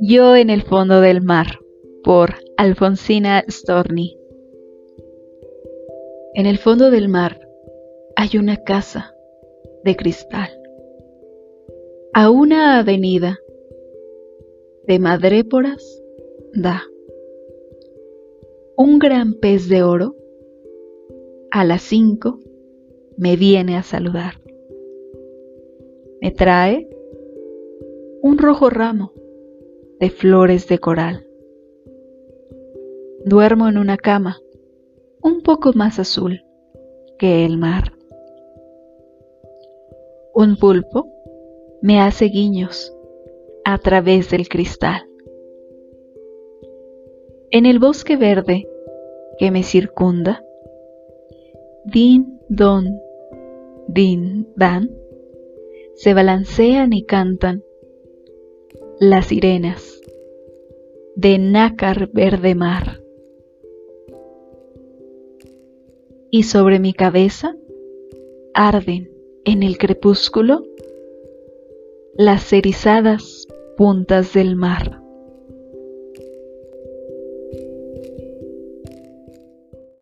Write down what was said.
Yo en el fondo del mar, por Alfonsina Storni. En el fondo del mar hay una casa de cristal. A una avenida de madréporas da un gran pez de oro. A las cinco me viene a saludar. Me trae un rojo ramo de flores de coral. Duermo en una cama un poco más azul que el mar. Un pulpo me hace guiños a través del cristal. En el bosque verde que me circunda, din, don, din, dan, se balancean y cantan las sirenas de nácar verde mar. Y sobre mi cabeza arden en el crepúsculo las erizadas puntas del mar.